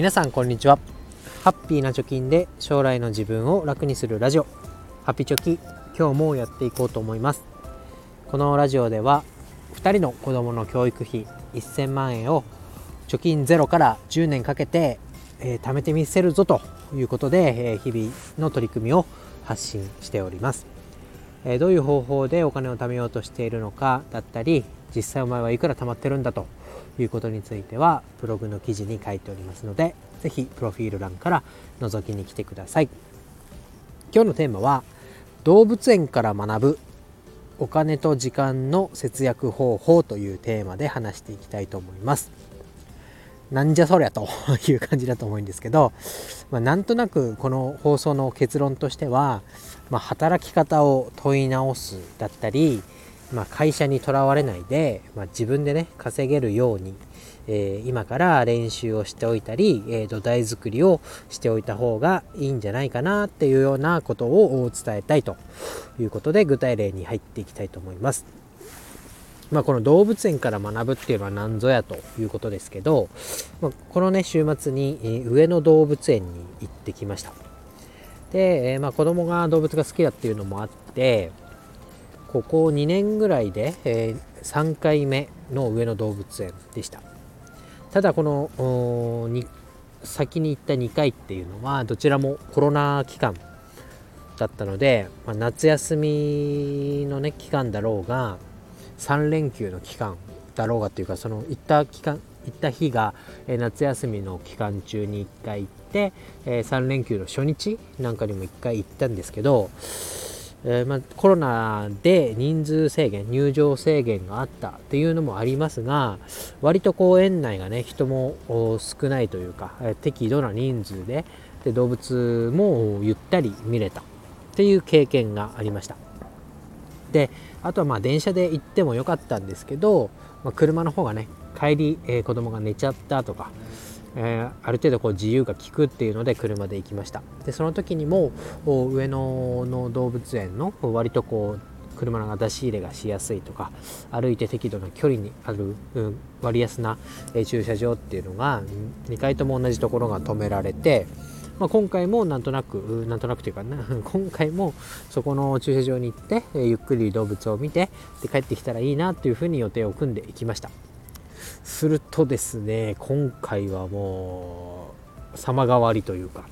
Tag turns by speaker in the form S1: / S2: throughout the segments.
S1: 皆さんこんにちは。ハッピーな貯金で将来の自分を楽にするラジオ。ハッピーチョキ今日もやっていこうと思います。このラジオでは2人の子供の教育費1000万円を貯金ゼロから10年かけて、えー、貯めてみせるぞということで、えー、日々の取り組みを発信しております、えー、どういう方法でお金を貯めようとしているのかだったり実際お前はいくら貯まってるんだということについてはブログの記事に書いておりますので是非プロフィール欄から覗きに来てください。今日のテーマは動物園から学ぶお金と時間の節約方法というテーマで話していきたいと思います。なんじゃそりゃという感じだと思うんですけど、まあ、なんとなくこの放送の結論としては、まあ、働き方を問い直すだったりまあ、会社にとらわれないで、まあ、自分でね稼げるように、えー、今から練習をしておいたり、えー、土台作りをしておいた方がいいんじゃないかなっていうようなことを伝えたいということで具体例に入っていきたいと思います。まあ、この動物園から学ぶっていうのは何ぞやということですけど、まあ、このね週末に上野動物園に行ってきましたで、え、まあ、子供が動物が好きだっていうのもあってここ2年ぐらいで、えー、3回目の上野動物園でした。ただこの先に行った2回っていうのはどちらもコロナ期間だったので、まあ、夏休みのね期間だろうが3連休の期間だろうがっていうかその行った期間行った日が、えー、夏休みの期間中に1回行って、えー、3連休の初日なんかにも1回行ったんですけどえー、まあ、コロナで人数制限入場制限があったっていうのもありますが割と公園内がね人も少ないというか、え適度な人数でで動物もゆったり見れたっていう経験がありました。であとはまあ電車で行ってもよかったんですけど、まあ、車の方がね帰り、えー、子供が寝ちゃったとかえー、ある程度こう自由が利くっていうので車で行きました。でその時にも上野の動物園の割とこう車の出し入れがしやすいとか歩いて適度な距離にある、うん、割安な、え、駐車場っていうのが2回とも同じところが止められて、まあ、今回もなんとなくなんとなくというかな 今回もそこの駐車場に行って、え、ゆっくり動物を見てで帰ってきたらいいなというふうに予定を組んでいきました。するとですね今回はもう様変わりというか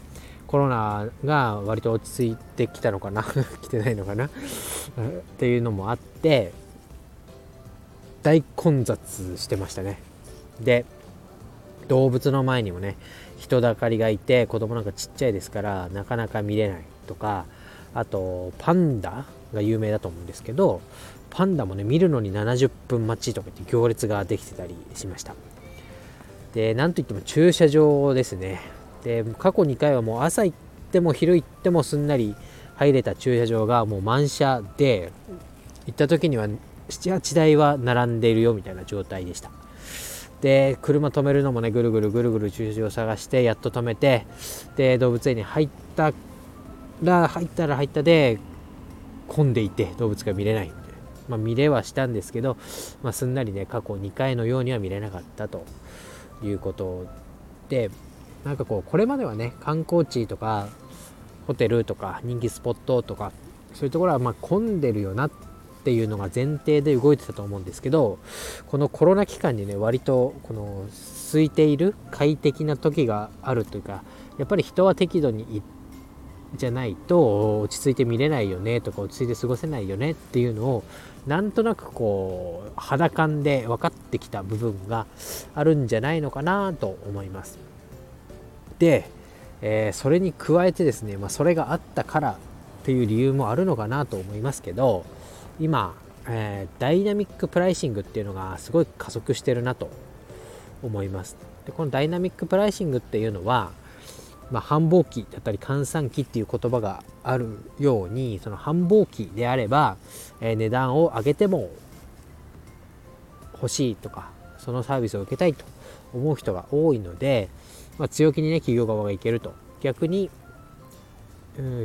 S1: コロナが割と落ち着いてきたのかな 来てないのかなっていうのもあって大混雑してましたね。で動物の前にもね人だかりがいて子供なんかちっちゃいですからなかなか見れないとかあとパンダが有名だと思うんですけどパンダもね見るのに70分待ちとかって行列ができてたりしました。でなんといっても駐車場ですね。で過去2回はもう朝行っても昼行ってもすんなり入れた駐車場がもう満車で行った時には78台は並んでいるよみたいな状態でした。で車止めるのもねぐるぐるぐるぐる駐車場を探してやっと止めてで動物園に入ったら入ったら入ったで混んでいて動物が見れないまあ、見れはしたんですけど、まあ、すんなりね過去2回のようには見れなかったということでなんかこうこれまではね観光地とかホテルとか人気スポットとかそういうところはま混んでるよなっていうのが前提で動いてたと思うんですけどこのコロナ期間にね割とこの空いている快適な時があるというかやっぱり人は適度に行ってじゃないと落ち着いて見れないよねとか落ち着いて過ごせないよねっていうのをなんとなくこう肌感で分かってきた部分があるんじゃないのかなと思います。で、えー、それに加えてですね、まあ、それがあったからっていう理由もあるのかなと思いますけど今、えー、ダイナミックプライシングっていうのがすごい加速してるなと思います。でこのダイナミックプライシングっていうのはまあ、繁忙期だったり閑散期っていう言葉があるようにその繁忙期であれば、えー、値段を上げても欲しいとかそのサービスを受けたいと思う人が多いので、まあ、強気にね企業側がいけると。逆に、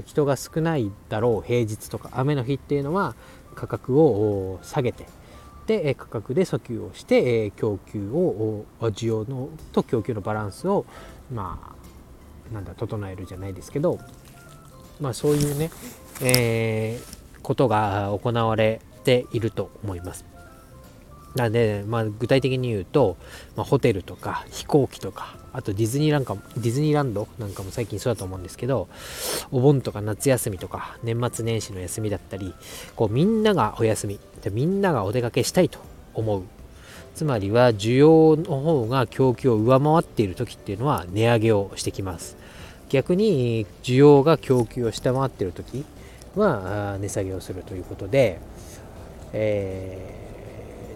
S1: 人が少ないだろう平日とか雨の日っていうのは価格を下げてで価格で訴求をして供給を需要のと供給のバランスをまあなんだ整えるじゃないですけどまあそういうね、えー、ことが行われていると思います。なので、まあ、具体的に言うと、まあ、ホテルとか飛行機とかあとディズニーランドディズニーランドなんかも最近そうだと思うんですけどお盆とか夏休みとか年末年始の休みだったりこうみんながお休みでみんながお出かけしたいと思うつまりは需要の方が供給を上回っている時っていうのは値上げをしてきます逆に需要が供給を下回っている時は値下げをするということで、えー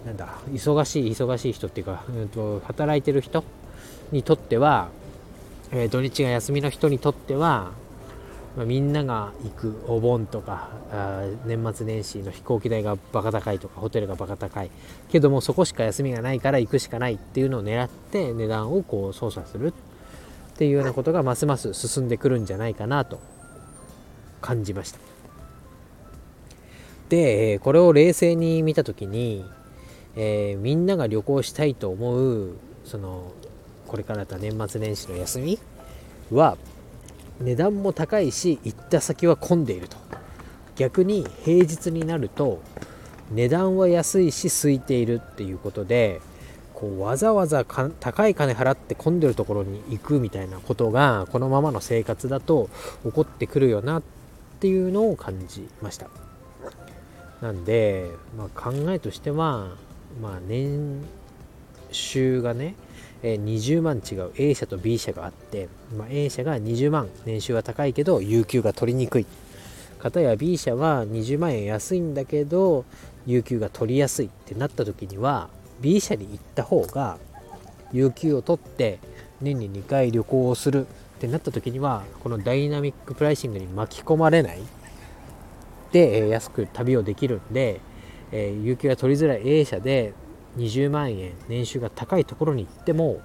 S1: なんだ忙しい忙しい人っていうか、うんと、働いてる人にとっては、えー、土日が休みの人にとっては、まあ、みんなが行くお盆とかあ年末年始の飛行機代がバカ高いとかホテルがバカ高い。けどもそこしか休みがないから行くしかないっていうのを狙って値段をこう操作する。っていうようなことがますます進んでくるんじゃないかなと感じました。でこれを冷静に見た時にえー、みんなが旅行したいと思うそのこれからだった年末年始の休みは値段も高いし行った先は混んでいると。逆に平日になると値段は安いし空いているっていうことでこうわざわざ高い金払って混んでるところに行くみたいなことがこのままの生活だと起こってくるよなっていうのを感じました。なんで、まあ、考えとしてはまあ、年収がね、20万違う A 社と B 社があって、まあ、A 社が20万年収は高いけど有給が取りにくい。方や B 社は20万円安いんだけど有給が取りやすいってなった時には B 社に行った方が有給を取って年に2回旅行をするってなった時にはこのダイナミックプライシングに巻き込まれないで安く旅をできるんでえ、有給が取りづらい A 社で20万円年収が高いところに行っても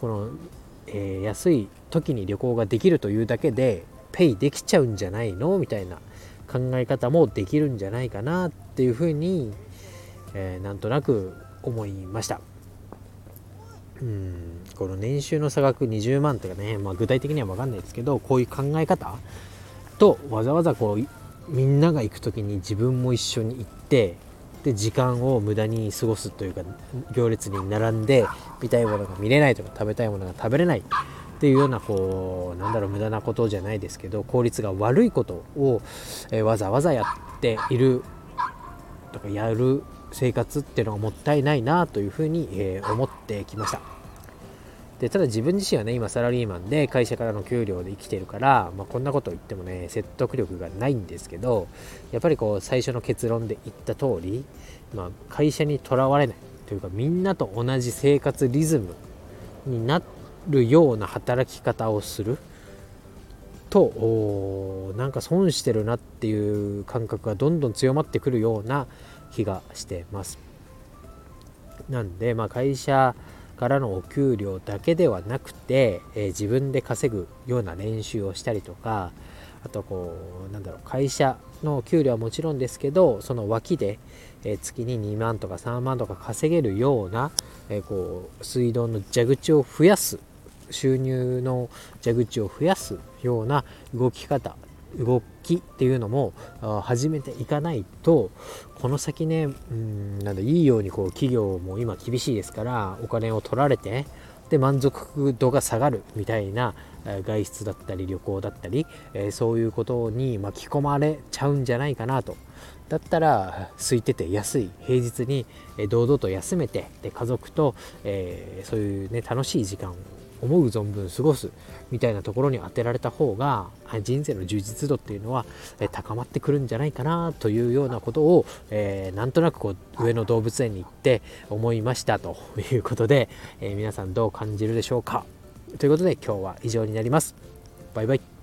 S1: この、え、安い時に旅行ができるというだけでペイできちゃうんじゃないのみたいな考え方もできるんじゃないかなっていうふうに、えー、なんとなく思いました。うんこの年収の差額20万とかね、まあ、具体的には分かんないですけどこういう考え方とわざわざこうみんなが行く時に自分も一緒に行ってで時間を無駄に過ごすというか行列に並んで見たいものが見れないとか食べたいものが食べれないっていうようなこうなんだろう無駄なことじゃないですけど効率が悪いことを、え、わざわざやっているとかやる生活っていうのがもったいないなというふうに、えー、思ってきました。でただ自分自身はね今サラリーマンで会社からの給料で生きてるから、まあ、こんなこと言ってもね説得力がないんですけどやっぱりこう最初の結論で言った通り、まあ、会社にとらわれないというかみんなと同じ生活リズムになるような働き方をするとなんか損してるなっていう感覚がどんどん強まってくるような気がしてます。なんで、まあ、会社からのお給料だけではなくて、えー、自分で稼ぐような練習をしたりとかあとこうなんだろう会社の給料はもちろんですけどその脇で、えー、月に2万とか3万とか稼げるような、えー、こう水道の蛇口を増やす収入の蛇口を増やすような動き方動きっていうのも始めていかないとこの先ねうんなんだいいようにこう企業も今厳しいですからお金を取られてで満足度が下がるみたいな外出だったり旅行だったり、えそういうことに巻き込まれちゃうんじゃないかなと。だったら空いてて安い。平日に堂々と休めてで家族と、えー、そういうね楽しい時間思う存分過ごすみたいなところに当てられた方が人生の充実度っていうのは高まってくるんじゃないかなというようなことを、えー、なんとなくこう上野動物園に行って思いましたということで、えー、皆さんどう感じるでしょうかということで今日は以上になります。バイバイ